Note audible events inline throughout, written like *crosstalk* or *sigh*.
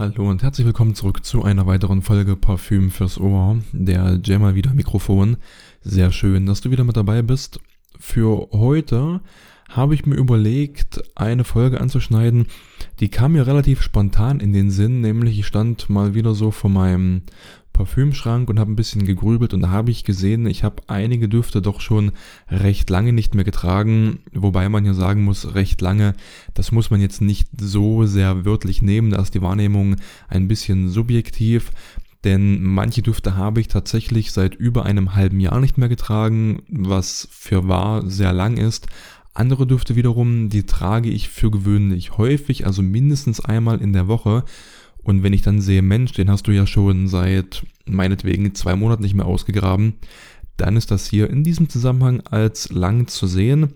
Hallo und herzlich willkommen zurück zu einer weiteren Folge Parfüm fürs Ohr. Der Jay mal wieder Mikrofon. Sehr schön, dass du wieder mit dabei bist. Für heute habe ich mir überlegt, eine Folge anzuschneiden. Die kam mir relativ spontan in den Sinn, nämlich ich stand mal wieder so vor meinem Parfümschrank und habe ein bisschen gegrübelt und da habe ich gesehen, ich habe einige Düfte doch schon recht lange nicht mehr getragen, wobei man ja sagen muss, recht lange, das muss man jetzt nicht so sehr wörtlich nehmen, da ist die Wahrnehmung ein bisschen subjektiv. Denn manche Düfte habe ich tatsächlich seit über einem halben Jahr nicht mehr getragen, was für wahr sehr lang ist. Andere Düfte wiederum, die trage ich für gewöhnlich häufig, also mindestens einmal in der Woche. Und wenn ich dann sehe, Mensch, den hast du ja schon seit meinetwegen zwei Monaten nicht mehr ausgegraben, dann ist das hier in diesem Zusammenhang als lang zu sehen.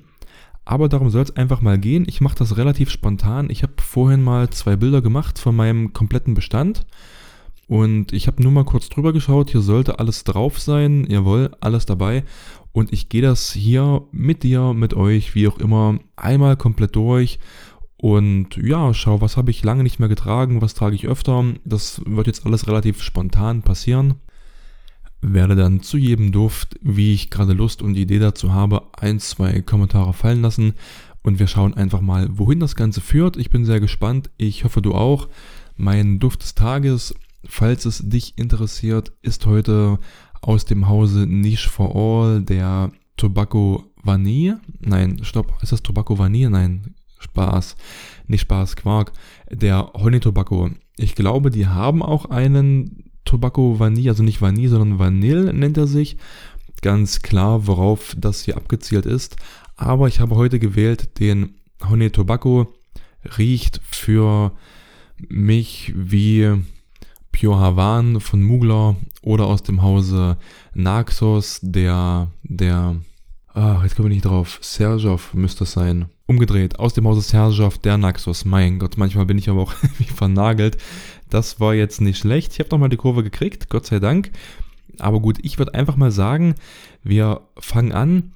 Aber darum soll es einfach mal gehen. Ich mache das relativ spontan. Ich habe vorhin mal zwei Bilder gemacht von meinem kompletten Bestand. Und ich habe nur mal kurz drüber geschaut. Hier sollte alles drauf sein. Jawohl, alles dabei. Und ich gehe das hier mit dir, mit euch, wie auch immer, einmal komplett durch und ja, schau, was habe ich lange nicht mehr getragen, was trage ich öfter. Das wird jetzt alles relativ spontan passieren. Werde dann zu jedem Duft, wie ich gerade Lust und Idee dazu habe, ein, zwei Kommentare fallen lassen. Und wir schauen einfach mal, wohin das Ganze führt. Ich bin sehr gespannt. Ich hoffe, du auch. Mein Duft des Tages, falls es dich interessiert, ist heute aus dem Hause Niche for All der Tobacco Vanille. Nein, stopp, ist das Tobacco Vanille? Nein, Spaß, nicht Spaß, Quark, der Honey Tobacco. Ich glaube, die haben auch einen Tobacco Vanille, also nicht Vanille, sondern Vanille nennt er sich. Ganz klar, worauf das hier abgezielt ist. Aber ich habe heute gewählt den Honey Tobacco. Riecht für mich wie Pure Havan von Mugler oder aus dem Hause Naxos, der, der, ah, jetzt komme ich nicht drauf, Serjov müsste es sein. Umgedreht, aus dem Hause Sergeov, der Naxos. Mein Gott, manchmal bin ich aber auch *laughs* wie vernagelt. Das war jetzt nicht schlecht. Ich habe nochmal die Kurve gekriegt, Gott sei Dank. Aber gut, ich würde einfach mal sagen, wir fangen an.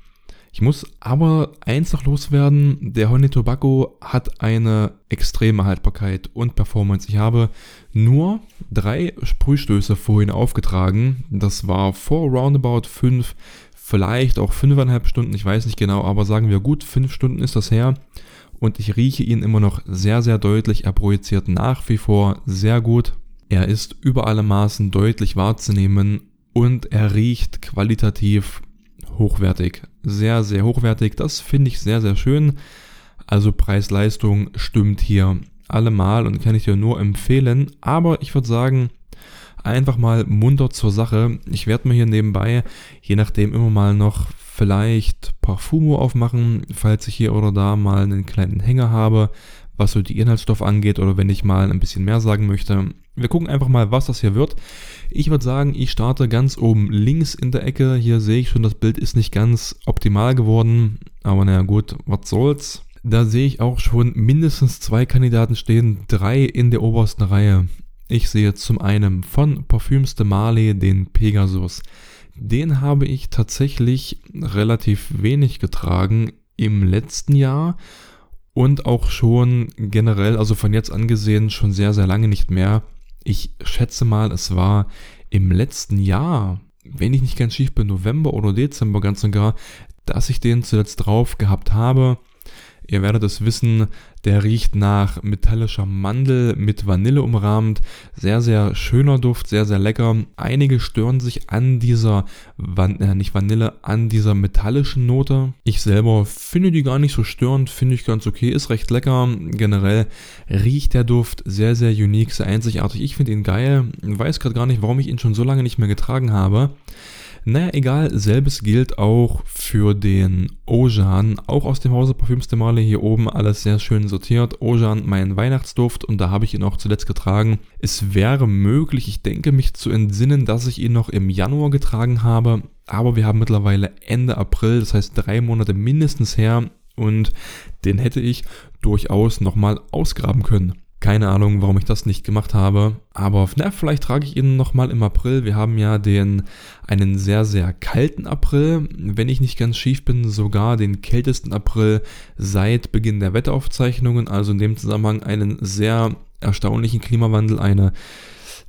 Ich muss aber eins noch loswerden. Der Honey Tobacco hat eine extreme Haltbarkeit und Performance. Ich habe nur drei Sprühstöße vorhin aufgetragen. Das war vor roundabout fünf vielleicht auch fünfeinhalb Stunden, ich weiß nicht genau, aber sagen wir gut, fünf Stunden ist das her. Und ich rieche ihn immer noch sehr, sehr deutlich. Er projiziert nach wie vor sehr gut. Er ist über alle Maßen deutlich wahrzunehmen und er riecht qualitativ hochwertig. Sehr, sehr hochwertig. Das finde ich sehr, sehr schön. Also Preis-Leistung stimmt hier allemal und kann ich dir nur empfehlen. Aber ich würde sagen, einfach mal munter zur Sache. Ich werde mir hier nebenbei, je nachdem, immer mal noch vielleicht Parfumo aufmachen, falls ich hier oder da mal einen kleinen Hänger habe, was so die Inhaltsstoffe angeht oder wenn ich mal ein bisschen mehr sagen möchte. Wir gucken einfach mal, was das hier wird. Ich würde sagen, ich starte ganz oben links in der Ecke. Hier sehe ich schon, das Bild ist nicht ganz optimal geworden, aber naja gut, was soll's. Da sehe ich auch schon mindestens zwei Kandidaten stehen, drei in der obersten Reihe. Ich sehe zum einen von Parfüms de Marley den Pegasus. Den habe ich tatsächlich relativ wenig getragen im letzten Jahr und auch schon generell, also von jetzt angesehen, schon sehr, sehr lange nicht mehr. Ich schätze mal, es war im letzten Jahr, wenn ich nicht ganz schief bin, November oder Dezember ganz und gar, dass ich den zuletzt drauf gehabt habe. Ihr werdet es wissen, der riecht nach metallischer Mandel mit Vanille umrahmt. Sehr, sehr schöner Duft, sehr, sehr lecker. Einige stören sich an dieser, Van äh, nicht Vanille, an dieser metallischen Note. Ich selber finde die gar nicht so störend, finde ich ganz okay, ist recht lecker. Generell riecht der Duft sehr, sehr unique, sehr einzigartig. Ich finde ihn geil. Weiß gerade gar nicht, warum ich ihn schon so lange nicht mehr getragen habe. Naja, egal, selbes gilt auch für den Ojan, auch aus dem Hause Parfüms de Marley, hier oben alles sehr schön sortiert. Ojan, mein Weihnachtsduft und da habe ich ihn auch zuletzt getragen. Es wäre möglich, ich denke mich zu entsinnen, dass ich ihn noch im Januar getragen habe, aber wir haben mittlerweile Ende April, das heißt drei Monate mindestens her und den hätte ich durchaus nochmal ausgraben können. Keine Ahnung, warum ich das nicht gemacht habe. Aber na, vielleicht trage ich ihn nochmal im April. Wir haben ja den, einen sehr, sehr kalten April. Wenn ich nicht ganz schief bin, sogar den kältesten April seit Beginn der Wetteraufzeichnungen. Also in dem Zusammenhang einen sehr erstaunlichen Klimawandel, eine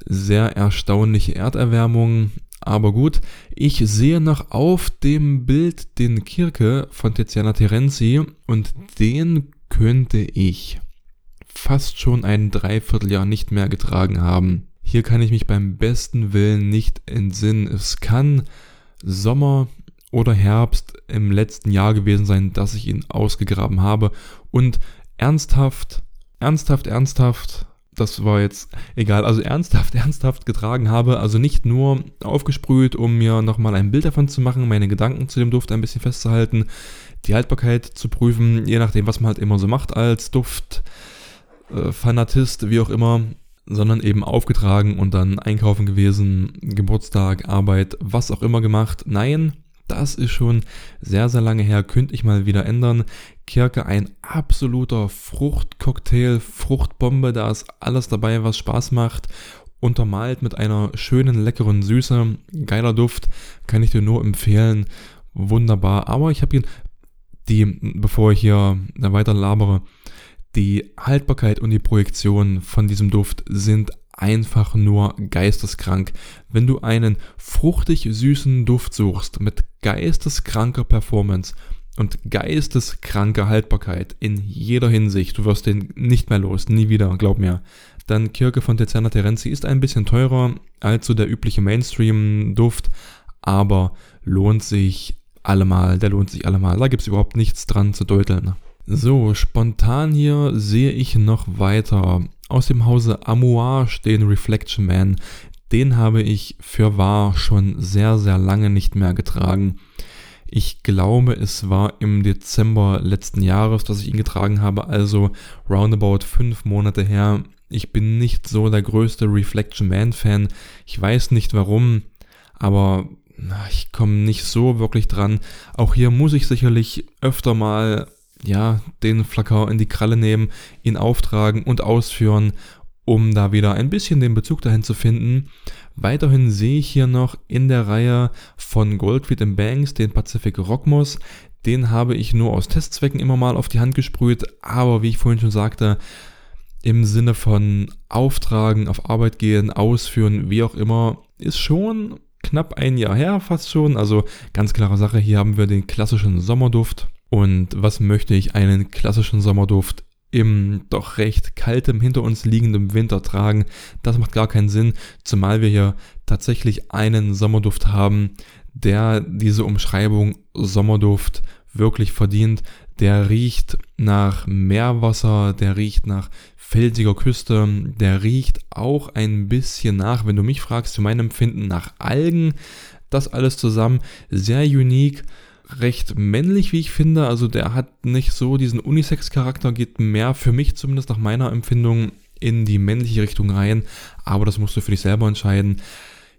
sehr erstaunliche Erderwärmung. Aber gut, ich sehe noch auf dem Bild den Kirke von Tiziana Terenzi und den könnte ich fast schon ein Dreivierteljahr nicht mehr getragen haben. Hier kann ich mich beim besten Willen nicht entsinnen. Es kann Sommer oder Herbst im letzten Jahr gewesen sein, dass ich ihn ausgegraben habe. Und ernsthaft, ernsthaft, ernsthaft, das war jetzt egal, also ernsthaft, *laughs* ernsthaft getragen habe. Also nicht nur aufgesprüht, um mir nochmal ein Bild davon zu machen, meine Gedanken zu dem Duft ein bisschen festzuhalten, die Haltbarkeit zu prüfen, je nachdem, was man halt immer so macht als Duft. Äh, Fanatist, wie auch immer, sondern eben aufgetragen und dann einkaufen gewesen, Geburtstag, Arbeit, was auch immer gemacht. Nein, das ist schon sehr, sehr lange her, könnte ich mal wieder ändern. Kirke, ein absoluter Fruchtcocktail, Fruchtbombe, da ist alles dabei, was Spaß macht. Untermalt mit einer schönen, leckeren Süße, geiler Duft, kann ich dir nur empfehlen. Wunderbar, aber ich habe ihn, die, bevor ich hier weiter labere, die Haltbarkeit und die Projektion von diesem Duft sind einfach nur geisteskrank. Wenn du einen fruchtig süßen Duft suchst mit geisteskranker Performance und geisteskranker Haltbarkeit in jeder Hinsicht, du wirst den nicht mehr los, nie wieder, glaub mir. Dann Kirke von Tiziana Terenzi ist ein bisschen teurer als so der übliche Mainstream-Duft, aber lohnt sich allemal, der lohnt sich allemal. Da gibt es überhaupt nichts dran zu deuteln. So, spontan hier sehe ich noch weiter. Aus dem Hause Amouage den Reflection Man. Den habe ich für wahr schon sehr, sehr lange nicht mehr getragen. Ich glaube, es war im Dezember letzten Jahres, dass ich ihn getragen habe, also roundabout fünf Monate her. Ich bin nicht so der größte Reflection Man Fan. Ich weiß nicht warum, aber ich komme nicht so wirklich dran. Auch hier muss ich sicherlich öfter mal ja, den Flakon in die Kralle nehmen, ihn auftragen und ausführen, um da wieder ein bisschen den Bezug dahin zu finden. Weiterhin sehe ich hier noch in der Reihe von Goldfeet Banks den Pacific Rockmoss. Den habe ich nur aus Testzwecken immer mal auf die Hand gesprüht, aber wie ich vorhin schon sagte, im Sinne von Auftragen, auf Arbeit gehen, ausführen, wie auch immer, ist schon knapp ein Jahr her, fast schon. Also ganz klare Sache, hier haben wir den klassischen Sommerduft und was möchte ich einen klassischen Sommerduft im doch recht kaltem, hinter uns liegenden Winter tragen? Das macht gar keinen Sinn, zumal wir hier tatsächlich einen Sommerduft haben, der diese Umschreibung Sommerduft wirklich verdient. Der riecht nach Meerwasser, der riecht nach felsiger Küste, der riecht auch ein bisschen nach, wenn du mich fragst, zu meinem Empfinden nach Algen. Das alles zusammen sehr unique recht männlich, wie ich finde. Also der hat nicht so diesen Unisex-Charakter, geht mehr für mich zumindest nach meiner Empfindung in die männliche Richtung rein. Aber das musst du für dich selber entscheiden.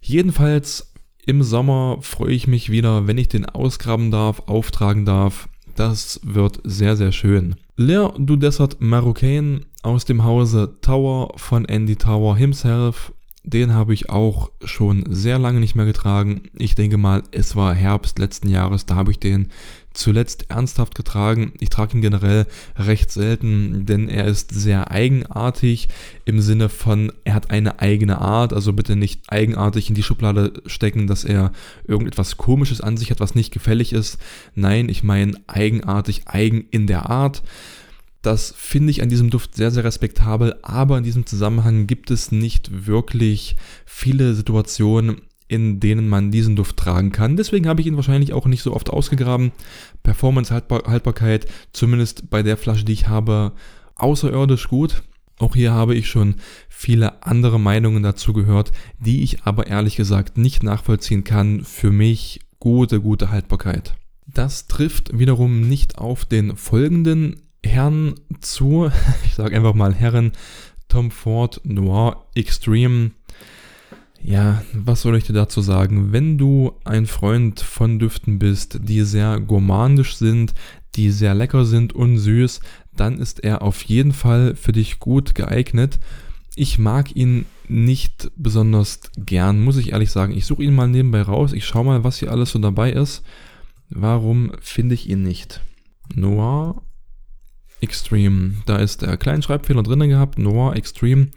Jedenfalls im Sommer freue ich mich wieder, wenn ich den ausgraben darf, auftragen darf. Das wird sehr, sehr schön. L'air du Desert Marocain aus dem Hause Tower von Andy Tower himself den habe ich auch schon sehr lange nicht mehr getragen. Ich denke mal, es war Herbst letzten Jahres, da habe ich den zuletzt ernsthaft getragen. Ich trage ihn generell recht selten, denn er ist sehr eigenartig im Sinne von, er hat eine eigene Art. Also bitte nicht eigenartig in die Schublade stecken, dass er irgendetwas Komisches an sich hat, was nicht gefällig ist. Nein, ich meine eigenartig, eigen in der Art. Das finde ich an diesem Duft sehr, sehr respektabel, aber in diesem Zusammenhang gibt es nicht wirklich viele Situationen, in denen man diesen Duft tragen kann. Deswegen habe ich ihn wahrscheinlich auch nicht so oft ausgegraben. Performance, Haltbar Haltbarkeit, zumindest bei der Flasche, die ich habe, außerirdisch gut. Auch hier habe ich schon viele andere Meinungen dazu gehört, die ich aber ehrlich gesagt nicht nachvollziehen kann. Für mich gute, gute Haltbarkeit. Das trifft wiederum nicht auf den folgenden Herren zu, *laughs* ich sage einfach mal Herren, Tom Ford Noir Extreme. Ja, was soll ich dir dazu sagen? Wenn du ein Freund von Düften bist, die sehr gourmandisch sind, die sehr lecker sind und süß, dann ist er auf jeden Fall für dich gut geeignet. Ich mag ihn nicht besonders gern, muss ich ehrlich sagen. Ich suche ihn mal nebenbei raus. Ich schaue mal, was hier alles so dabei ist. Warum finde ich ihn nicht? Noir Extreme. Da ist der kleine Schreibfehler drin gehabt. Noir Extreme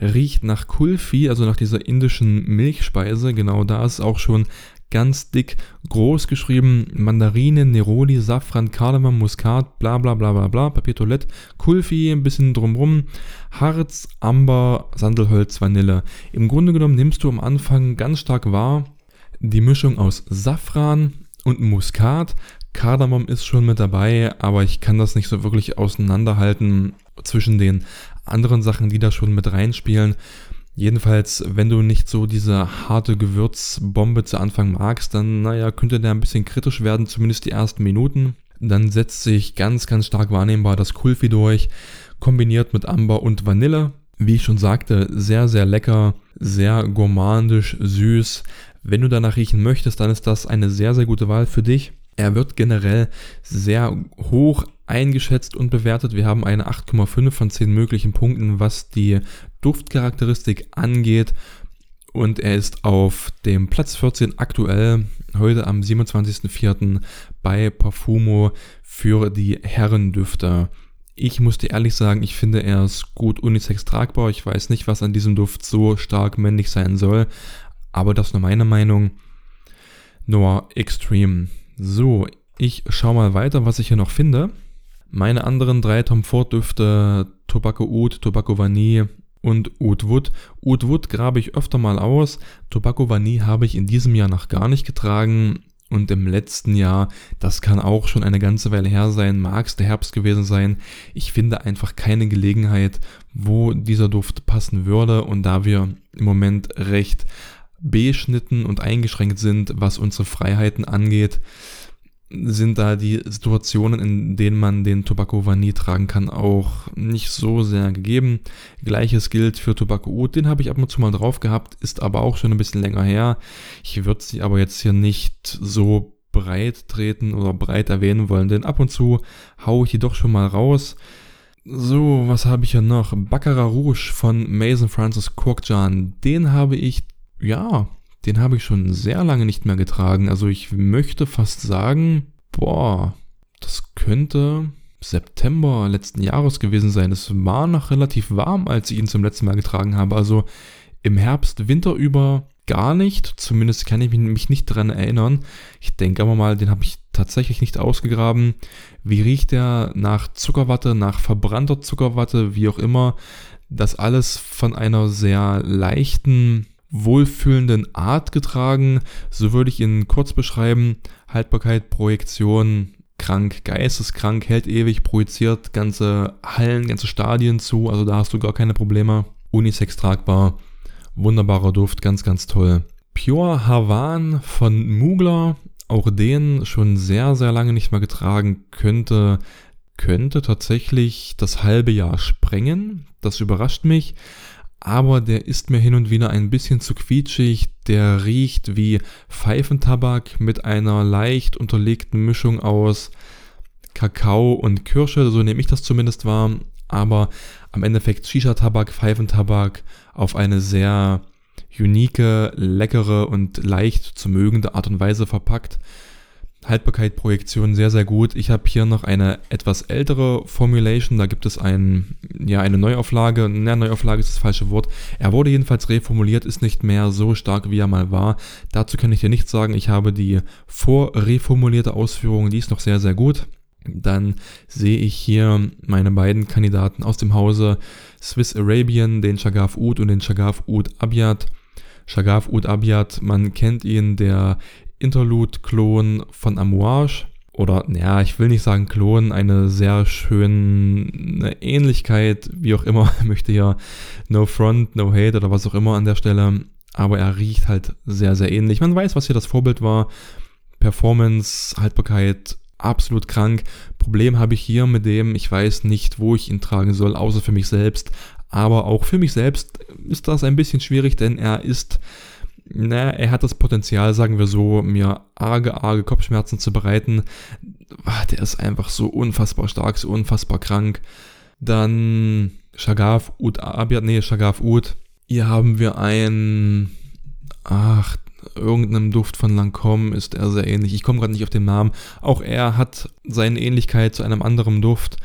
riecht nach Kulfi, also nach dieser indischen Milchspeise. Genau da ist auch schon ganz dick groß geschrieben. Mandarine, Neroli, Safran, Kardamom, Muskat, bla bla bla bla bla, Papiertoilette, Kulfi, ein bisschen drumrum, Harz, Amber, Sandelholz, Vanille. Im Grunde genommen nimmst du am Anfang ganz stark wahr die Mischung aus Safran und Muskat. Kardamom ist schon mit dabei, aber ich kann das nicht so wirklich auseinanderhalten zwischen den anderen Sachen, die da schon mit reinspielen. Jedenfalls, wenn du nicht so diese harte Gewürzbombe zu Anfang magst, dann, naja, könnte der ein bisschen kritisch werden, zumindest die ersten Minuten. Dann setzt sich ganz, ganz stark wahrnehmbar das Kulfi durch, kombiniert mit Amber und Vanille. Wie ich schon sagte, sehr, sehr lecker, sehr gourmandisch, süß. Wenn du danach riechen möchtest, dann ist das eine sehr, sehr gute Wahl für dich. Er wird generell sehr hoch eingeschätzt und bewertet. Wir haben eine 8,5 von 10 möglichen Punkten, was die Duftcharakteristik angeht. Und er ist auf dem Platz 14 aktuell, heute am 27.04. bei Parfumo für die Herrendüfte. Ich muss dir ehrlich sagen, ich finde, er ist gut unisex tragbar. Ich weiß nicht, was an diesem Duft so stark männlich sein soll, aber das ist nur meine Meinung. Noir Extreme. So, ich schaue mal weiter, was ich hier noch finde. Meine anderen drei Tom Ford Düfte, Tobacco Oud, Tobacco Vanille und Oud Wood. Oud Wood grabe ich öfter mal aus. Tobacco Vanille habe ich in diesem Jahr noch gar nicht getragen. Und im letzten Jahr, das kann auch schon eine ganze Weile her sein, mag es der Herbst gewesen sein. Ich finde einfach keine Gelegenheit, wo dieser Duft passen würde. Und da wir im Moment recht beschnitten und eingeschränkt sind, was unsere Freiheiten angeht, sind da die Situationen, in denen man den Tobacco Vanille tragen kann, auch nicht so sehr gegeben. Gleiches gilt für Tobacco Oud, den habe ich ab und zu mal drauf gehabt, ist aber auch schon ein bisschen länger her. Ich würde sie aber jetzt hier nicht so breit treten oder breit erwähnen wollen, denn ab und zu haue ich die doch schon mal raus. So, was habe ich hier noch? Baccarat Rouge von Mason Francis Corkjan. Den habe ich ja, den habe ich schon sehr lange nicht mehr getragen. Also ich möchte fast sagen, boah, das könnte September letzten Jahres gewesen sein. Es war noch relativ warm, als ich ihn zum letzten Mal getragen habe. Also im Herbst, Winter über gar nicht. Zumindest kann ich mich nicht daran erinnern. Ich denke aber mal, den habe ich tatsächlich nicht ausgegraben. Wie riecht der nach Zuckerwatte, nach verbrannter Zuckerwatte, wie auch immer. Das alles von einer sehr leichten wohlfühlenden Art getragen. So würde ich ihn kurz beschreiben. Haltbarkeit, Projektion, krank, geisteskrank, hält ewig, projiziert ganze Hallen, ganze Stadien zu. Also da hast du gar keine Probleme. Unisex tragbar. Wunderbarer Duft, ganz, ganz toll. Pure Havan von Mugler. Auch den schon sehr, sehr lange nicht mehr getragen. Könnte, könnte tatsächlich das halbe Jahr sprengen. Das überrascht mich aber der ist mir hin und wieder ein bisschen zu quietschig. Der riecht wie Pfeifentabak mit einer leicht unterlegten Mischung aus Kakao und Kirsche, so nehme ich das zumindest wahr. Aber am Endeffekt Shisha-Tabak, Pfeifentabak auf eine sehr unique, leckere und leicht zu mögende Art und Weise verpackt. Haltbarkeit, Projektion sehr, sehr gut. Ich habe hier noch eine etwas ältere Formulation. Da gibt es ein, ja, eine Neuauflage. Ne, Neuauflage ist das falsche Wort. Er wurde jedenfalls reformuliert, ist nicht mehr so stark, wie er mal war. Dazu kann ich dir nichts sagen. Ich habe die vorreformulierte Ausführung, die ist noch sehr, sehr gut. Dann sehe ich hier meine beiden Kandidaten aus dem Hause Swiss Arabian, den Shagaf Ud und den Shagaf Ud Abiat. Shagaf Ud Abiat, man kennt ihn, der Interlude-Klon von Amouage. Oder, ja, ich will nicht sagen Klon, eine sehr schöne Ähnlichkeit, wie auch immer, *laughs* möchte ja No Front, No Hate oder was auch immer an der Stelle. Aber er riecht halt sehr, sehr ähnlich. Man weiß, was hier das Vorbild war. Performance, Haltbarkeit, absolut krank. Problem habe ich hier mit dem, ich weiß nicht, wo ich ihn tragen soll, außer für mich selbst. Aber auch für mich selbst ist das ein bisschen schwierig, denn er ist na, er hat das Potenzial, sagen wir so, mir arge, arge Kopfschmerzen zu bereiten. Ah, der ist einfach so unfassbar stark, so unfassbar krank. Dann Shagaf Ud Abiyat, nee, Shagaf Ud. Hier haben wir ein, ach, irgendeinem Duft von Lancome ist er sehr ähnlich. Ich komme gerade nicht auf den Namen. Auch er hat seine Ähnlichkeit zu einem anderen Duft.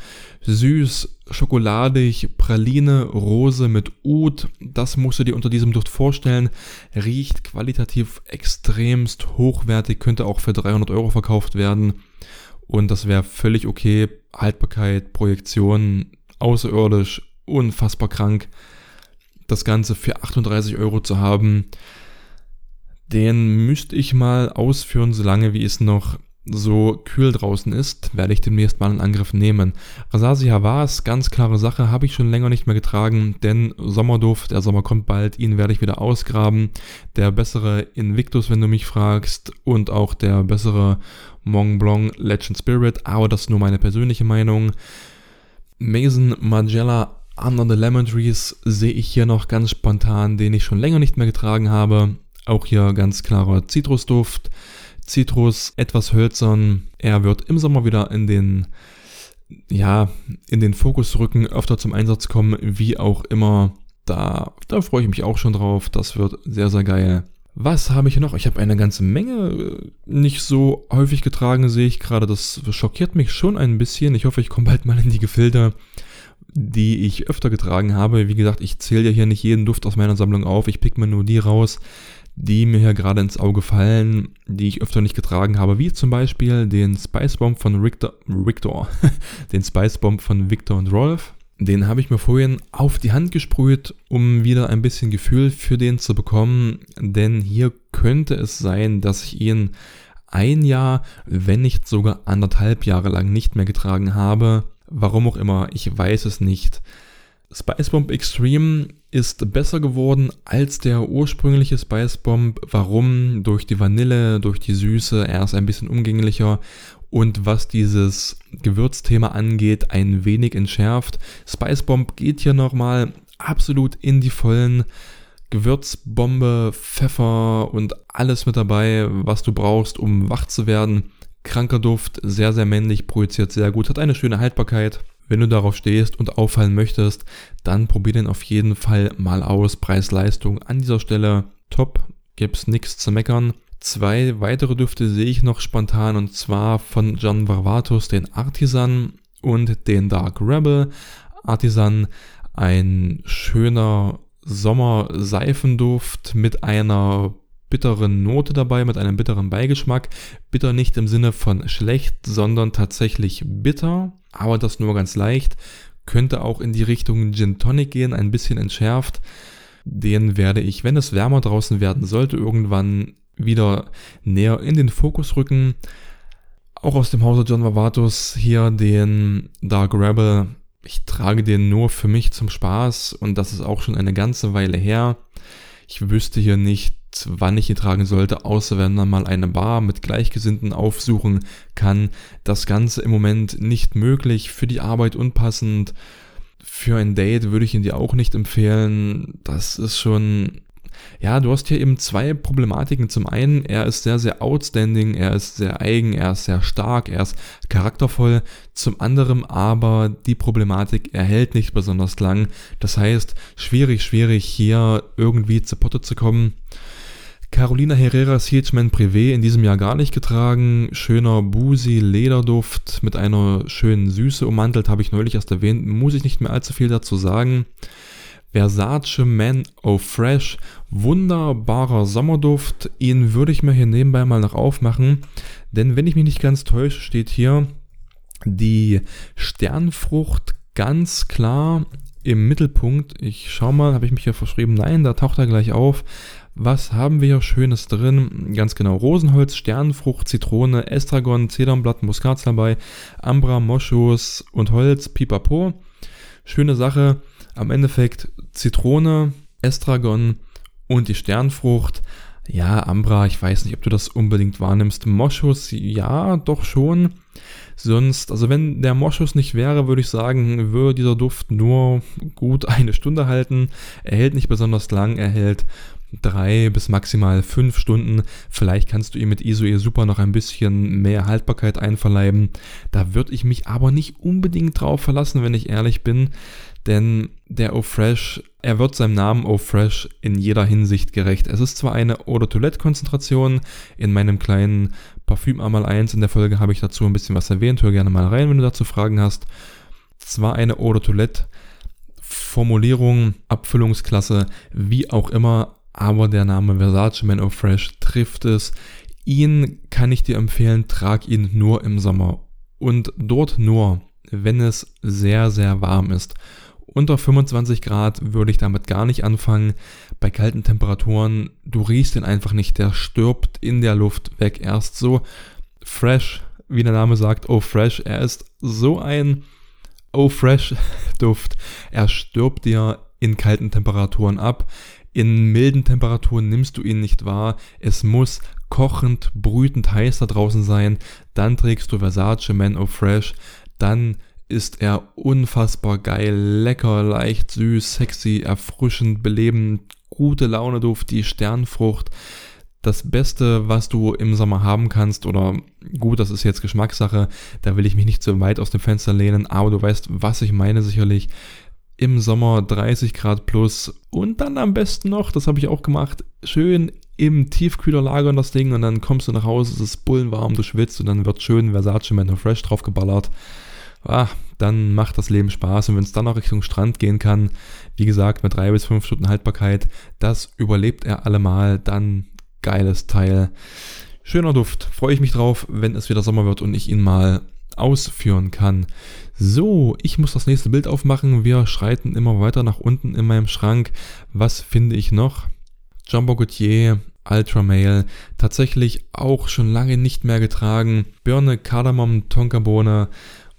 Süß, schokoladig, Praline, Rose mit Oud. Das musst du dir unter diesem Duft vorstellen. Riecht qualitativ extremst hochwertig, könnte auch für 300 Euro verkauft werden. Und das wäre völlig okay. Haltbarkeit, Projektion, außerirdisch, unfassbar krank. Das Ganze für 38 Euro zu haben, den müsste ich mal ausführen, solange wie es noch so kühl draußen ist, werde ich demnächst mal einen Angriff nehmen. Rasasi Havas, ganz klare Sache, habe ich schon länger nicht mehr getragen, denn Sommerduft, der Sommer kommt bald, ihn werde ich wieder ausgraben. Der bessere Invictus, wenn du mich fragst, und auch der bessere Mont Blanc Legend Spirit, aber das ist nur meine persönliche Meinung. Mason Magella Under the Lemon Trees sehe ich hier noch ganz spontan, den ich schon länger nicht mehr getragen habe. Auch hier ganz klarer Zitrusduft. Zitrus etwas hölzern. Er wird im Sommer wieder in den, ja, in den Fokus rücken, öfter zum Einsatz kommen, wie auch immer. Da, da freue ich mich auch schon drauf. Das wird sehr, sehr geil. Was habe ich noch? Ich habe eine ganze Menge äh, nicht so häufig getragen, sehe ich gerade. Das schockiert mich schon ein bisschen. Ich hoffe, ich komme bald mal in die Gefilde, die ich öfter getragen habe. Wie gesagt, ich zähle ja hier nicht jeden Duft aus meiner Sammlung auf. Ich pick mir nur die raus, die mir hier gerade ins Auge fallen, die ich öfter nicht getragen habe, wie zum Beispiel den Spice Bomb von Richter, Victor, *laughs* den Spice Bomb von Victor und Rolf. Den habe ich mir vorhin auf die Hand gesprüht, um wieder ein bisschen Gefühl für den zu bekommen, denn hier könnte es sein, dass ich ihn ein Jahr, wenn nicht sogar anderthalb Jahre lang nicht mehr getragen habe. Warum auch immer, ich weiß es nicht. Spice Bomb Extreme ist besser geworden als der ursprüngliche Spice Bomb. Warum? Durch die Vanille, durch die Süße, er ist ein bisschen umgänglicher und was dieses Gewürzthema angeht, ein wenig entschärft. Spice Bomb geht hier nochmal absolut in die vollen Gewürzbombe, Pfeffer und alles mit dabei, was du brauchst, um wach zu werden. Kranker Duft, sehr, sehr männlich, projiziert sehr gut, hat eine schöne Haltbarkeit. Wenn du darauf stehst und auffallen möchtest, dann probier den auf jeden Fall mal aus. Preis-Leistung an dieser Stelle top, gibt's nichts zu meckern. Zwei weitere Düfte sehe ich noch spontan und zwar von John Varvatos den Artisan und den Dark Rebel. Artisan, ein schöner Sommer-Seifenduft mit einer bitteren Note dabei, mit einem bitteren Beigeschmack. Bitter nicht im Sinne von schlecht, sondern tatsächlich bitter aber das nur ganz leicht. Könnte auch in die Richtung Gin Tonic gehen, ein bisschen entschärft. Den werde ich, wenn es wärmer draußen werden sollte, irgendwann wieder näher in den Fokus rücken. Auch aus dem Hause John Vavatus hier den Dark Rebel. Ich trage den nur für mich zum Spaß und das ist auch schon eine ganze Weile her. Ich wüsste hier nicht, wann ich ihn tragen sollte, außer wenn man mal eine Bar mit Gleichgesinnten aufsuchen kann. Das Ganze im Moment nicht möglich, für die Arbeit unpassend. Für ein Date würde ich ihn dir auch nicht empfehlen. Das ist schon ja, du hast hier eben zwei Problematiken. Zum einen, er ist sehr, sehr outstanding, er ist sehr eigen, er ist sehr stark, er ist charaktervoll. Zum anderen aber die Problematik, er hält nicht besonders lang. Das heißt, schwierig, schwierig hier irgendwie zu Potte zu kommen. Carolina Herrera Siegman Privé in diesem Jahr gar nicht getragen. Schöner Busi Lederduft mit einer schönen Süße ummantelt, habe ich neulich erst erwähnt. Muss ich nicht mehr allzu viel dazu sagen. Versace Man of Fresh, wunderbarer Sommerduft. Ihn würde ich mir hier nebenbei mal noch aufmachen, denn wenn ich mich nicht ganz täusche, steht hier die Sternfrucht ganz klar im Mittelpunkt. Ich schau mal, habe ich mich hier verschrieben? Nein, da taucht er gleich auf. Was haben wir hier Schönes drin? Ganz genau, Rosenholz, Sternfrucht, Zitrone, Estragon, Zedernblatt, Muskat dabei, Ambra, Moschus und Holz, Pipapo. Schöne Sache. Am Endeffekt Zitrone, Estragon und die Sternfrucht. Ja, Ambra, ich weiß nicht, ob du das unbedingt wahrnimmst. Moschus, ja, doch schon. Sonst, also wenn der Moschus nicht wäre, würde ich sagen, würde dieser Duft nur gut eine Stunde halten. Er hält nicht besonders lang, er hält drei bis maximal fünf Stunden. Vielleicht kannst du ihm mit Isoe Super noch ein bisschen mehr Haltbarkeit einverleiben. Da würde ich mich aber nicht unbedingt drauf verlassen, wenn ich ehrlich bin. Denn der O-Fresh, er wird seinem Namen O-Fresh in jeder Hinsicht gerecht. Es ist zwar eine Eau de Toilette-Konzentration. In meinem kleinen Parfüm einmal 1 in der Folge habe ich dazu ein bisschen was erwähnt. Hör gerne mal rein, wenn du dazu Fragen hast. Zwar eine Eau de Toilette, Formulierung, Abfüllungsklasse, wie auch immer, aber der Name Versace Man of Fresh trifft es. Ihn kann ich dir empfehlen, trag ihn nur im Sommer und dort nur, wenn es sehr, sehr warm ist. Unter 25 Grad würde ich damit gar nicht anfangen. Bei kalten Temperaturen, du riechst ihn einfach nicht, der stirbt in der Luft weg. Erst so fresh, wie der Name sagt, oh fresh, er ist so ein oh fresh *laughs* Duft. Er stirbt dir in kalten Temperaturen ab. In milden Temperaturen nimmst du ihn nicht wahr. Es muss kochend, brütend heiß da draußen sein. Dann trägst du Versace Man of Fresh. Dann ist er unfassbar geil, lecker, leicht, süß, sexy, erfrischend, belebend, gute Laune Duft, die Sternfrucht. Das Beste, was du im Sommer haben kannst, oder gut, das ist jetzt Geschmackssache, da will ich mich nicht so weit aus dem Fenster lehnen, aber du weißt, was ich meine sicherlich im Sommer 30 Grad plus und dann am besten noch, das habe ich auch gemacht, schön im Tiefkühler lagern das Ding und dann kommst du nach Hause, es ist bullenwarm, du schwitzt und dann wird schön Versace Man Fresh draufgeballert. Ah, dann macht das Leben Spaß und wenn es dann noch Richtung Strand gehen kann, wie gesagt, mit drei bis fünf Stunden Haltbarkeit, das überlebt er allemal, dann geiles Teil. Schöner Duft, freue ich mich drauf, wenn es wieder Sommer wird und ich ihn mal ausführen kann. So, ich muss das nächste Bild aufmachen. Wir schreiten immer weiter nach unten in meinem Schrank. Was finde ich noch? Jumbo Gautier Ultra Male, tatsächlich auch schon lange nicht mehr getragen. Birne, Kardamom, Tonkabohne,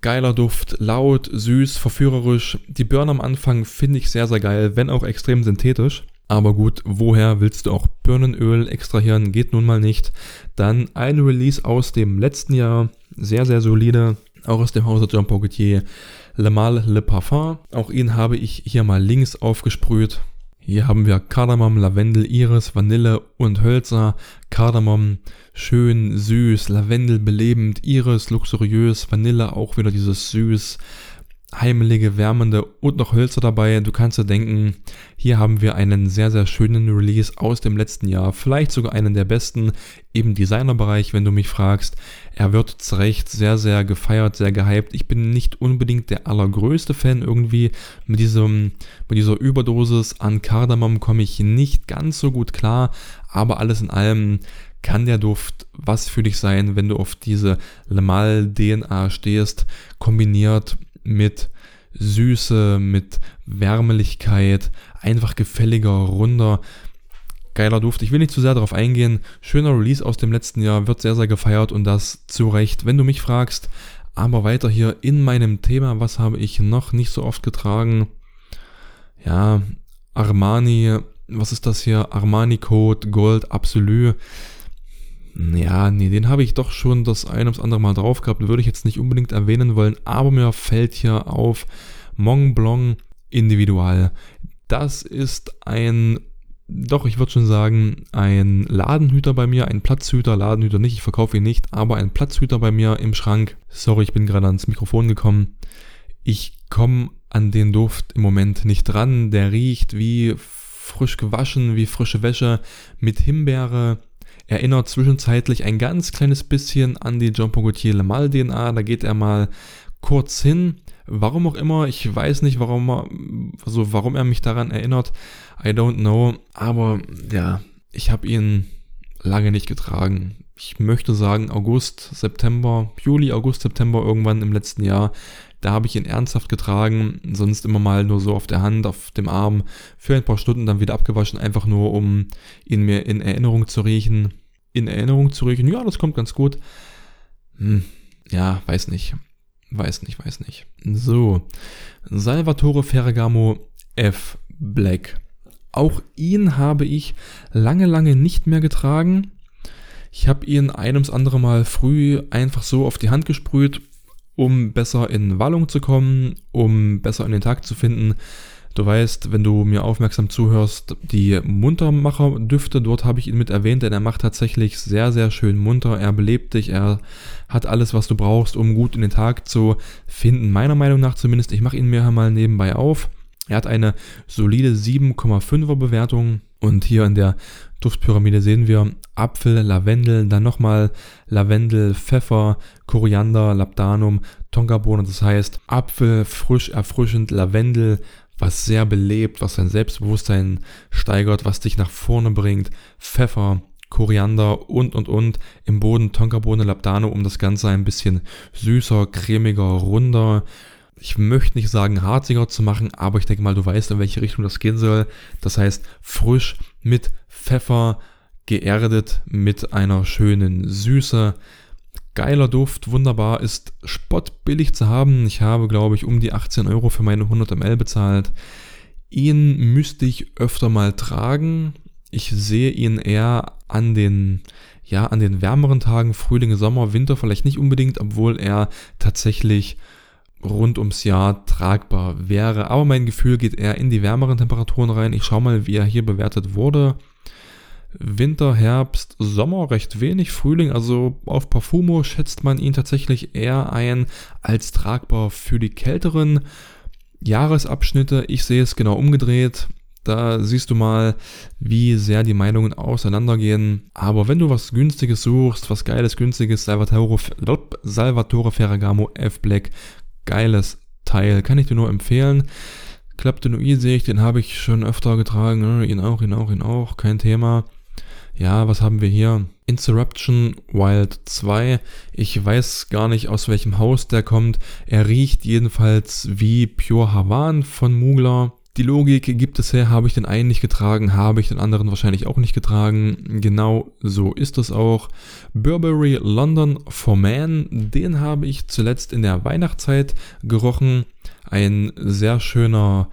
geiler Duft, laut, süß, verführerisch. Die Birne am Anfang finde ich sehr, sehr geil, wenn auch extrem synthetisch. Aber gut, woher willst du auch Birnenöl extrahieren? Geht nun mal nicht. Dann ein Release aus dem letzten Jahr, sehr, sehr solide, auch aus dem Hause Jean Poquetier, Le Mal Le Parfum. Auch ihn habe ich hier mal links aufgesprüht. Hier haben wir Kardamom, Lavendel, Iris, Vanille und Hölzer. Kardamom schön süß, Lavendel belebend, Iris luxuriös, Vanille auch wieder dieses süß heimelige, wärmende und noch Hölzer dabei. Du kannst dir denken, hier haben wir einen sehr, sehr schönen Release aus dem letzten Jahr. Vielleicht sogar einen der besten im Designerbereich, wenn du mich fragst. Er wird zu Recht sehr, sehr gefeiert, sehr gehypt. Ich bin nicht unbedingt der allergrößte Fan irgendwie. Mit, diesem, mit dieser Überdosis an Kardamom komme ich nicht ganz so gut klar. Aber alles in allem kann der Duft was für dich sein, wenn du auf diese Lemal DNA stehst, kombiniert mit Süße, mit Wärmeligkeit, einfach gefälliger, runder, geiler Duft. Ich will nicht zu sehr darauf eingehen. Schöner Release aus dem letzten Jahr, wird sehr, sehr gefeiert und das zu Recht. Wenn du mich fragst, aber weiter hier in meinem Thema, was habe ich noch nicht so oft getragen? Ja, Armani, was ist das hier? Armani Code Gold Absolu. Ja, nee, den habe ich doch schon das ein ums andere Mal drauf gehabt. Würde ich jetzt nicht unbedingt erwähnen wollen, aber mir fällt hier auf Mont Blanc Individual. Das ist ein, doch, ich würde schon sagen, ein Ladenhüter bei mir, ein Platzhüter, Ladenhüter nicht, ich verkaufe ihn nicht, aber ein Platzhüter bei mir im Schrank. Sorry, ich bin gerade ans Mikrofon gekommen. Ich komme an den Duft im Moment nicht dran. Der riecht wie frisch gewaschen, wie frische Wäsche mit Himbeere, erinnert zwischenzeitlich ein ganz kleines bisschen an die Jean Gaultier Le Mal DNA. Da geht er mal kurz hin. Warum auch immer, ich weiß nicht, warum er, also warum er mich daran erinnert. I don't know. Aber ja, ich habe ihn lange nicht getragen. Ich möchte sagen August, September, Juli, August, September irgendwann im letzten Jahr. Da habe ich ihn ernsthaft getragen, sonst immer mal nur so auf der Hand, auf dem Arm, für ein paar Stunden dann wieder abgewaschen, einfach nur um ihn mir in Erinnerung zu riechen. In Erinnerung zu riechen, ja, das kommt ganz gut. Hm, ja, weiß nicht. Weiß nicht, weiß nicht. So, Salvatore Ferragamo F. Black. Auch ihn habe ich lange, lange nicht mehr getragen. Ich habe ihn ein ums andere Mal früh einfach so auf die Hand gesprüht um besser in Wallung zu kommen, um besser in den Tag zu finden. Du weißt, wenn du mir aufmerksam zuhörst, die Muntermacher-Düfte, dort habe ich ihn mit erwähnt, denn er macht tatsächlich sehr, sehr schön munter. Er belebt dich, er hat alles, was du brauchst, um gut in den Tag zu finden. Meiner Meinung nach zumindest. Ich mache ihn mir mal nebenbei auf. Er hat eine solide 7,5er Bewertung und hier in der Duftpyramide sehen wir Apfel, Lavendel, dann nochmal Lavendel, Pfeffer, Koriander, Labdanum, Tonkabohne. Das heißt Apfel, frisch, erfrischend, Lavendel, was sehr belebt, was dein Selbstbewusstsein steigert, was dich nach vorne bringt. Pfeffer, Koriander und und und im Boden Tonkabohne, Labdano, um das Ganze ein bisschen süßer, cremiger, runder ich möchte nicht sagen harziger zu machen, aber ich denke mal, du weißt, in welche Richtung das gehen soll. Das heißt, frisch mit Pfeffer, geerdet mit einer schönen Süße. Geiler Duft, wunderbar, ist spottbillig zu haben. Ich habe, glaube ich, um die 18 Euro für meine 100 ml bezahlt. Ihn müsste ich öfter mal tragen. Ich sehe ihn eher an den, ja, an den wärmeren Tagen, Frühling, Sommer, Winter vielleicht nicht unbedingt, obwohl er tatsächlich rund ums Jahr tragbar wäre. Aber mein Gefühl geht eher in die wärmeren Temperaturen rein. Ich schaue mal, wie er hier bewertet wurde. Winter, Herbst, Sommer recht wenig, Frühling, also auf Parfumo schätzt man ihn tatsächlich eher ein als tragbar für die kälteren Jahresabschnitte. Ich sehe es genau umgedreht. Da siehst du mal, wie sehr die Meinungen auseinandergehen. Aber wenn du was Günstiges suchst, was Geiles, Günstiges, Salvatore, Salvatore Ferragamo F Black geiles Teil. Kann ich dir nur empfehlen. Klaptonoi sehe ich, den habe ich schon öfter getragen. Ne? Ihn auch, ihn auch, ihn auch. Kein Thema. Ja, was haben wir hier? Insurruption Wild 2. Ich weiß gar nicht, aus welchem Haus der kommt. Er riecht jedenfalls wie Pure Havan von Mugler. Die Logik gibt es her, habe ich den einen nicht getragen, habe ich den anderen wahrscheinlich auch nicht getragen. Genau so ist es auch. Burberry London for Man, den habe ich zuletzt in der Weihnachtszeit gerochen. Ein sehr schöner,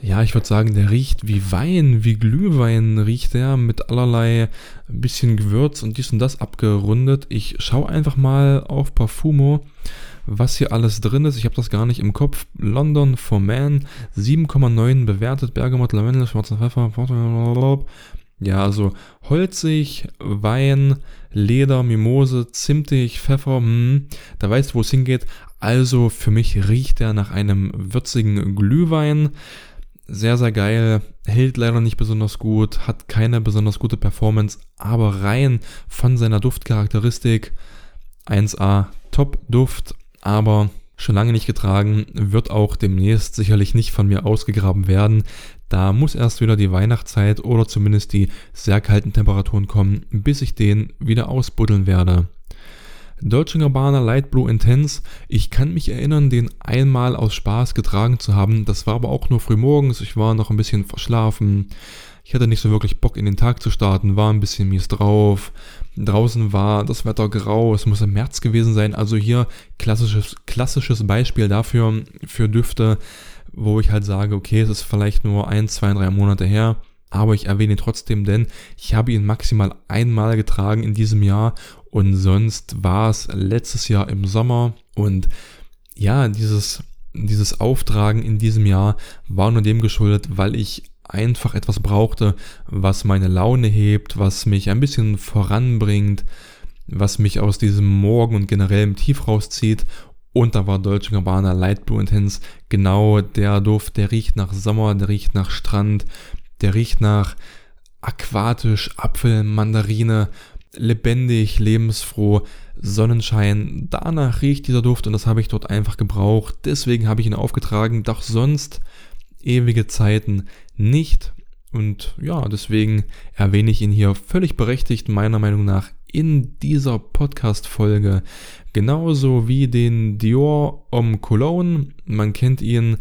ja, ich würde sagen, der riecht wie Wein, wie Glühwein riecht der mit allerlei bisschen Gewürz und dies und das abgerundet. Ich schaue einfach mal auf Parfumo was hier alles drin ist. Ich habe das gar nicht im Kopf. London for Man 7,9 bewertet. Bergamot, Lavendel, schwarzer Pfeffer. Ja, also holzig, Wein, Leder, Mimose, zimtig, Pfeffer. Hm, da weißt du, wo es hingeht. Also für mich riecht er nach einem würzigen Glühwein. Sehr, sehr geil. Hält leider nicht besonders gut. Hat keine besonders gute Performance. Aber rein von seiner Duftcharakteristik 1A. Top-Duft aber schon lange nicht getragen, wird auch demnächst sicherlich nicht von mir ausgegraben werden. Da muss erst wieder die Weihnachtszeit oder zumindest die sehr kalten Temperaturen kommen, bis ich den wieder ausbuddeln werde. Dolce Gabbana Light Blue Intense. Ich kann mich erinnern, den einmal aus Spaß getragen zu haben. Das war aber auch nur früh morgens. Ich war noch ein bisschen verschlafen. Ich hatte nicht so wirklich Bock in den Tag zu starten, war ein bisschen mies drauf. Draußen war das Wetter grau, es muss im März gewesen sein. Also hier klassisches, klassisches Beispiel dafür, für Düfte, wo ich halt sage, okay, es ist vielleicht nur ein, zwei, drei Monate her. Aber ich erwähne ihn trotzdem, denn ich habe ihn maximal einmal getragen in diesem Jahr und sonst war es letztes Jahr im Sommer. Und ja, dieses, dieses Auftragen in diesem Jahr war nur dem geschuldet, weil ich einfach etwas brauchte, was meine Laune hebt, was mich ein bisschen voranbringt, was mich aus diesem Morgen und generell im Tief rauszieht. Und da war Dolce Gabbana Light Blue Intense genau der Duft, der riecht nach Sommer, der riecht nach Strand, der riecht nach aquatisch, Apfel, Mandarine, lebendig, lebensfroh, Sonnenschein. Danach riecht dieser Duft und das habe ich dort einfach gebraucht. Deswegen habe ich ihn aufgetragen. Doch sonst ewige Zeiten nicht. Und ja, deswegen erwähne ich ihn hier völlig berechtigt, meiner Meinung nach, in dieser Podcast-Folge. Genauso wie den Dior Homme Cologne. Man kennt ihn,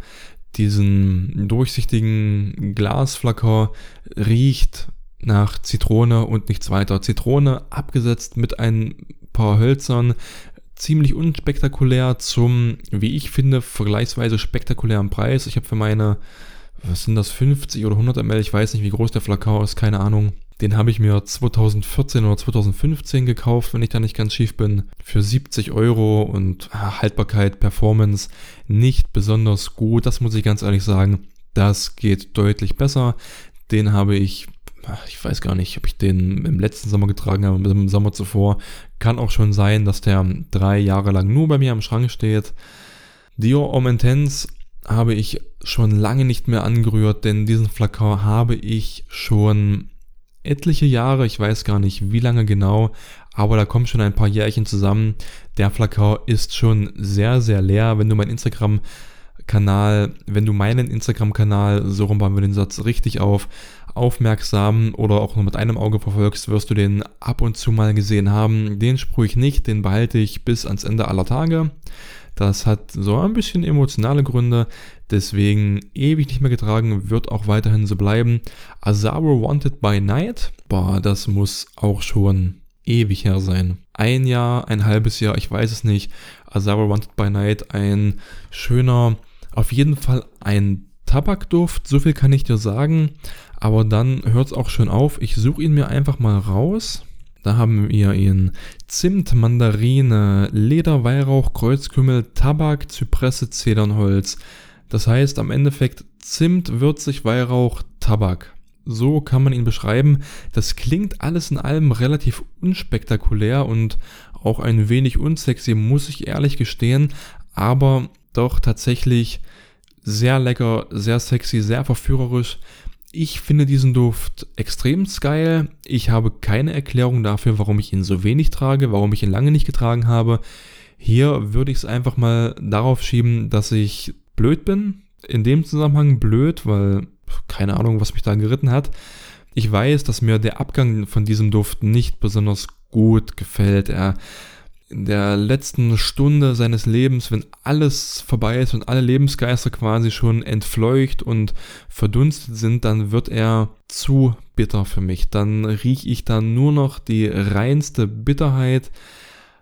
diesen durchsichtigen Glasflacker, riecht nach Zitrone und nichts weiter. Zitrone abgesetzt mit ein paar Hölzern, ziemlich unspektakulär zum, wie ich finde, vergleichsweise spektakulären Preis. Ich habe für meine was sind das, 50 oder 100 ml, ich weiß nicht, wie groß der Flakon ist, keine Ahnung. Den habe ich mir 2014 oder 2015 gekauft, wenn ich da nicht ganz schief bin, für 70 Euro und ah, Haltbarkeit, Performance nicht besonders gut, das muss ich ganz ehrlich sagen. Das geht deutlich besser. Den habe ich, ich weiß gar nicht, ob ich den im letzten Sommer getragen habe, im Sommer zuvor. Kann auch schon sein, dass der drei Jahre lang nur bei mir am Schrank steht. Dior Homme habe ich schon lange nicht mehr angerührt, denn diesen Flakon habe ich schon etliche Jahre, ich weiß gar nicht wie lange genau, aber da kommen schon ein paar Jährchen zusammen. Der Flakon ist schon sehr, sehr leer. Wenn du mein Instagram Kanal, wenn du meinen Instagram-Kanal, so rum bauen wir den Satz richtig auf, aufmerksam oder auch nur mit einem Auge verfolgst, wirst du den ab und zu mal gesehen haben. Den sprühe ich nicht, den behalte ich bis ans Ende aller Tage. Das hat so ein bisschen emotionale Gründe, deswegen ewig nicht mehr getragen, wird auch weiterhin so bleiben. Azaro Wanted by Night, boah, das muss auch schon ewig her sein. Ein Jahr, ein halbes Jahr, ich weiß es nicht. Azaro Wanted by Night, ein schöner, auf jeden Fall ein Tabakduft, so viel kann ich dir sagen. Aber dann hört es auch schon auf. Ich suche ihn mir einfach mal raus. Da haben wir ihn Zimt, Mandarine, Leder, Weihrauch, Kreuzkümmel, Tabak, Zypresse, Zedernholz. Das heißt am Endeffekt Zimt, würzig, Weihrauch, Tabak. So kann man ihn beschreiben. Das klingt alles in allem relativ unspektakulär und auch ein wenig unsexy, muss ich ehrlich gestehen, aber doch tatsächlich sehr lecker, sehr sexy, sehr verführerisch. Ich finde diesen Duft extrem geil. Ich habe keine Erklärung dafür, warum ich ihn so wenig trage, warum ich ihn lange nicht getragen habe. Hier würde ich es einfach mal darauf schieben, dass ich blöd bin. In dem Zusammenhang blöd, weil keine Ahnung, was mich da geritten hat. Ich weiß, dass mir der Abgang von diesem Duft nicht besonders gut gefällt. Er in der letzten Stunde seines Lebens, wenn alles vorbei ist und alle Lebensgeister quasi schon entfleucht und verdunstet sind, dann wird er zu bitter für mich. Dann rieche ich da nur noch die reinste Bitterheit.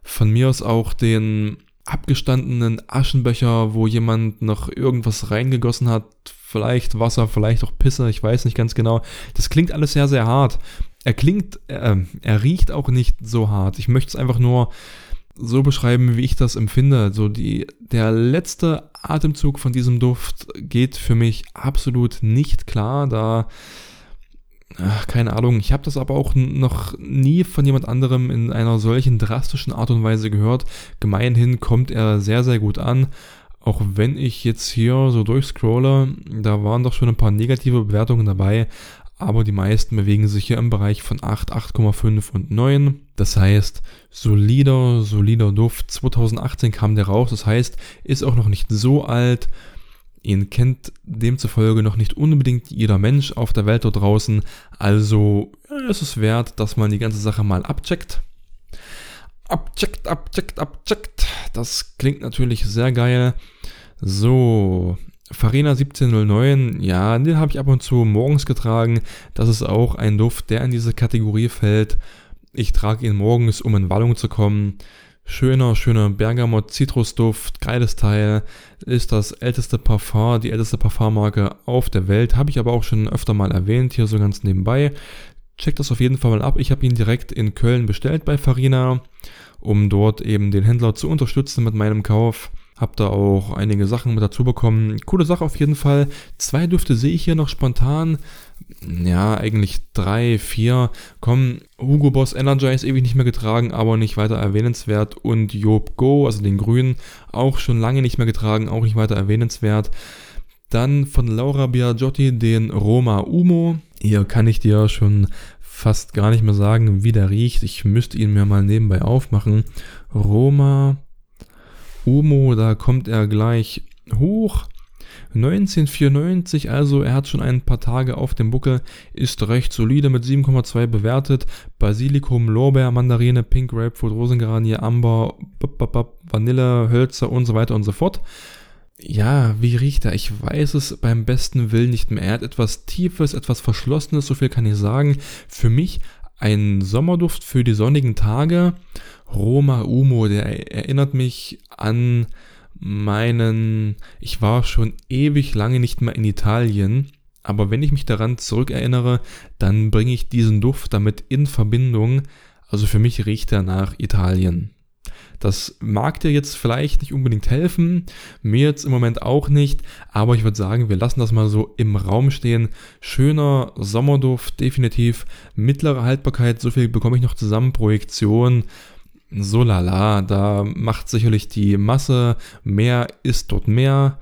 Von mir aus auch den abgestandenen Aschenbecher, wo jemand noch irgendwas reingegossen hat. Vielleicht Wasser, vielleicht auch Pisse, ich weiß nicht ganz genau. Das klingt alles sehr, sehr hart. Er klingt, äh, er riecht auch nicht so hart. Ich möchte es einfach nur so beschreiben, wie ich das empfinde. So die, der letzte Atemzug von diesem Duft geht für mich absolut nicht klar. Da, ach, keine Ahnung, ich habe das aber auch noch nie von jemand anderem in einer solchen drastischen Art und Weise gehört. Gemeinhin kommt er sehr, sehr gut an. Auch wenn ich jetzt hier so durchscrolle, da waren doch schon ein paar negative Bewertungen dabei, aber die meisten bewegen sich hier im Bereich von 8, 8,5 und 9. Das heißt, solider, solider Duft. 2018 kam der raus, das heißt, ist auch noch nicht so alt. Ihn kennt demzufolge noch nicht unbedingt jeder Mensch auf der Welt dort draußen. Also ist es wert, dass man die ganze Sache mal abcheckt. Abcheckt, abcheckt, abcheckt. Das klingt natürlich sehr geil. So, Farina 1709, ja, den habe ich ab und zu morgens getragen. Das ist auch ein Duft, der in diese Kategorie fällt. Ich trage ihn morgens, um in Wallung zu kommen. Schöner, schöner Bergamot-Zitrusduft, geiles Teil. Ist das älteste Parfum, die älteste Parfummarke auf der Welt. Habe ich aber auch schon öfter mal erwähnt, hier so ganz nebenbei. Checkt das auf jeden Fall mal ab. Ich habe ihn direkt in Köln bestellt bei Farina, um dort eben den Händler zu unterstützen mit meinem Kauf. Hab da auch einige Sachen mit dazu bekommen. Coole Sache auf jeden Fall. Zwei Düfte sehe ich hier noch spontan. Ja, eigentlich drei, vier. Komm, Hugo Boss Energize ewig nicht mehr getragen, aber nicht weiter erwähnenswert. Und Job Go, also den grünen, auch schon lange nicht mehr getragen, auch nicht weiter erwähnenswert. Dann von Laura Biagiotti den Roma Umo. Hier kann ich dir schon fast gar nicht mehr sagen, wie der riecht. Ich müsste ihn mir mal nebenbei aufmachen. Roma Umo, da kommt er gleich hoch. 1994, also er hat schon ein paar Tage auf dem Buckel, ist recht solide mit 7,2 bewertet. Basilikum, Lorbeer, Mandarine, Pink Grapefruit, Rosengarnier, Amber, Vanille, Hölzer und so weiter und so fort. Ja, wie riecht er? Ich weiß es beim besten Willen nicht mehr. Er hat etwas Tiefes, etwas Verschlossenes, so viel kann ich sagen. Für mich ein Sommerduft für die sonnigen Tage. Roma Umo, der erinnert mich an meinen, ich war schon ewig lange nicht mehr in Italien, aber wenn ich mich daran zurückerinnere, dann bringe ich diesen Duft damit in Verbindung. Also für mich riecht er nach Italien. Das mag dir jetzt vielleicht nicht unbedingt helfen, mir jetzt im Moment auch nicht, aber ich würde sagen, wir lassen das mal so im Raum stehen. Schöner Sommerduft, definitiv. Mittlere Haltbarkeit, so viel bekomme ich noch zusammen. Projektion, so lala, da macht sicherlich die Masse mehr, ist dort mehr.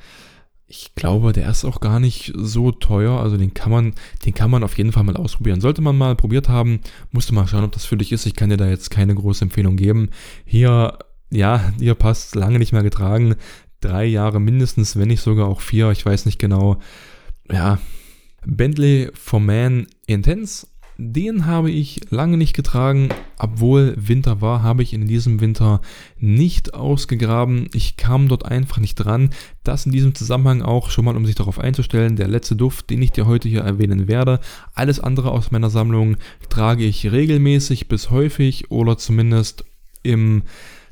Ich glaube, der ist auch gar nicht so teuer. Also den kann man, den kann man auf jeden Fall mal ausprobieren. Sollte man mal probiert haben, musst du mal schauen, ob das für dich ist. Ich kann dir da jetzt keine große Empfehlung geben. Hier, ja, hier passt lange nicht mehr getragen. Drei Jahre mindestens, wenn nicht sogar auch vier. Ich weiß nicht genau. Ja, Bentley for Man Intense den habe ich lange nicht getragen, obwohl Winter war, habe ich in diesem Winter nicht ausgegraben. Ich kam dort einfach nicht dran. Das in diesem Zusammenhang auch schon mal, um sich darauf einzustellen, der letzte Duft, den ich dir heute hier erwähnen werde. Alles andere aus meiner Sammlung trage ich regelmäßig bis häufig oder zumindest im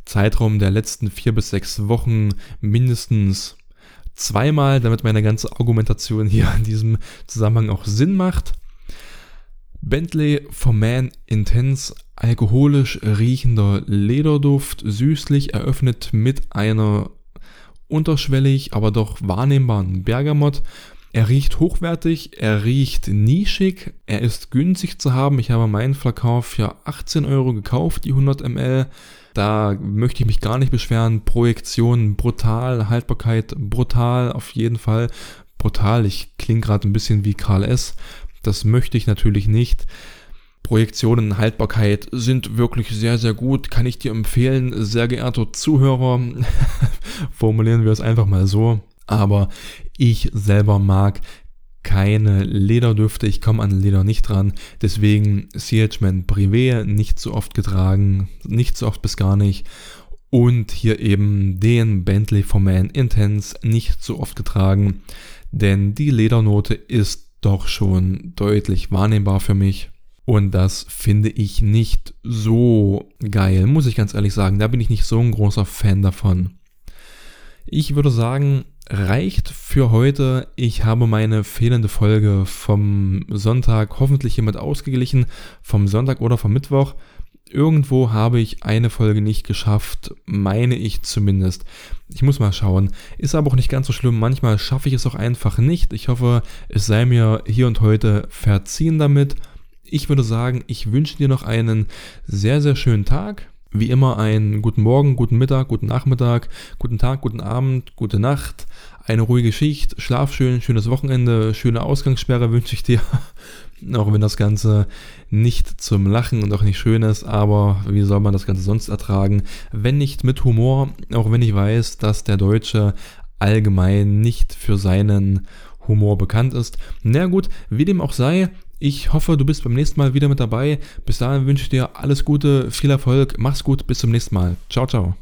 Zeitraum der letzten vier bis sechs Wochen mindestens zweimal, damit meine ganze Argumentation hier in diesem Zusammenhang auch Sinn macht. Bentley for Man Intense alkoholisch riechender Lederduft, süßlich eröffnet mit einer unterschwellig, aber doch wahrnehmbaren Bergamott. Er riecht hochwertig, er riecht nischig, er ist günstig zu haben. Ich habe meinen Flakon für 18 Euro gekauft, die 100 ml. Da möchte ich mich gar nicht beschweren. Projektion brutal, Haltbarkeit brutal, auf jeden Fall brutal. Ich klinge gerade ein bisschen wie Karl S. Das möchte ich natürlich nicht. Projektionen Haltbarkeit sind wirklich sehr, sehr gut. Kann ich dir empfehlen, sehr geehrter Zuhörer. *laughs* Formulieren wir es einfach mal so. Aber ich selber mag keine Lederdüfte. Ich komme an Leder nicht dran. Deswegen CH-Man Privé nicht so oft getragen. Nicht so oft bis gar nicht. Und hier eben den Bentley for Man Intense nicht so oft getragen. Denn die Ledernote ist doch schon deutlich wahrnehmbar für mich. Und das finde ich nicht so geil, muss ich ganz ehrlich sagen. Da bin ich nicht so ein großer Fan davon. Ich würde sagen, reicht für heute. Ich habe meine fehlende Folge vom Sonntag hoffentlich hiermit ausgeglichen. Vom Sonntag oder vom Mittwoch. Irgendwo habe ich eine Folge nicht geschafft, meine ich zumindest. Ich muss mal schauen. Ist aber auch nicht ganz so schlimm. Manchmal schaffe ich es auch einfach nicht. Ich hoffe, es sei mir hier und heute verziehen damit. Ich würde sagen, ich wünsche dir noch einen sehr, sehr schönen Tag. Wie immer einen guten Morgen, guten Mittag, guten Nachmittag, guten Tag, guten Abend, gute Nacht, eine ruhige Schicht, schlaf schön, schönes Wochenende, schöne Ausgangssperre wünsche ich dir. Auch wenn das Ganze nicht zum Lachen und auch nicht schön ist, aber wie soll man das Ganze sonst ertragen? Wenn nicht mit Humor, auch wenn ich weiß, dass der Deutsche allgemein nicht für seinen Humor bekannt ist. Na gut, wie dem auch sei, ich hoffe, du bist beim nächsten Mal wieder mit dabei. Bis dahin wünsche ich dir alles Gute, viel Erfolg, mach's gut, bis zum nächsten Mal. Ciao, ciao.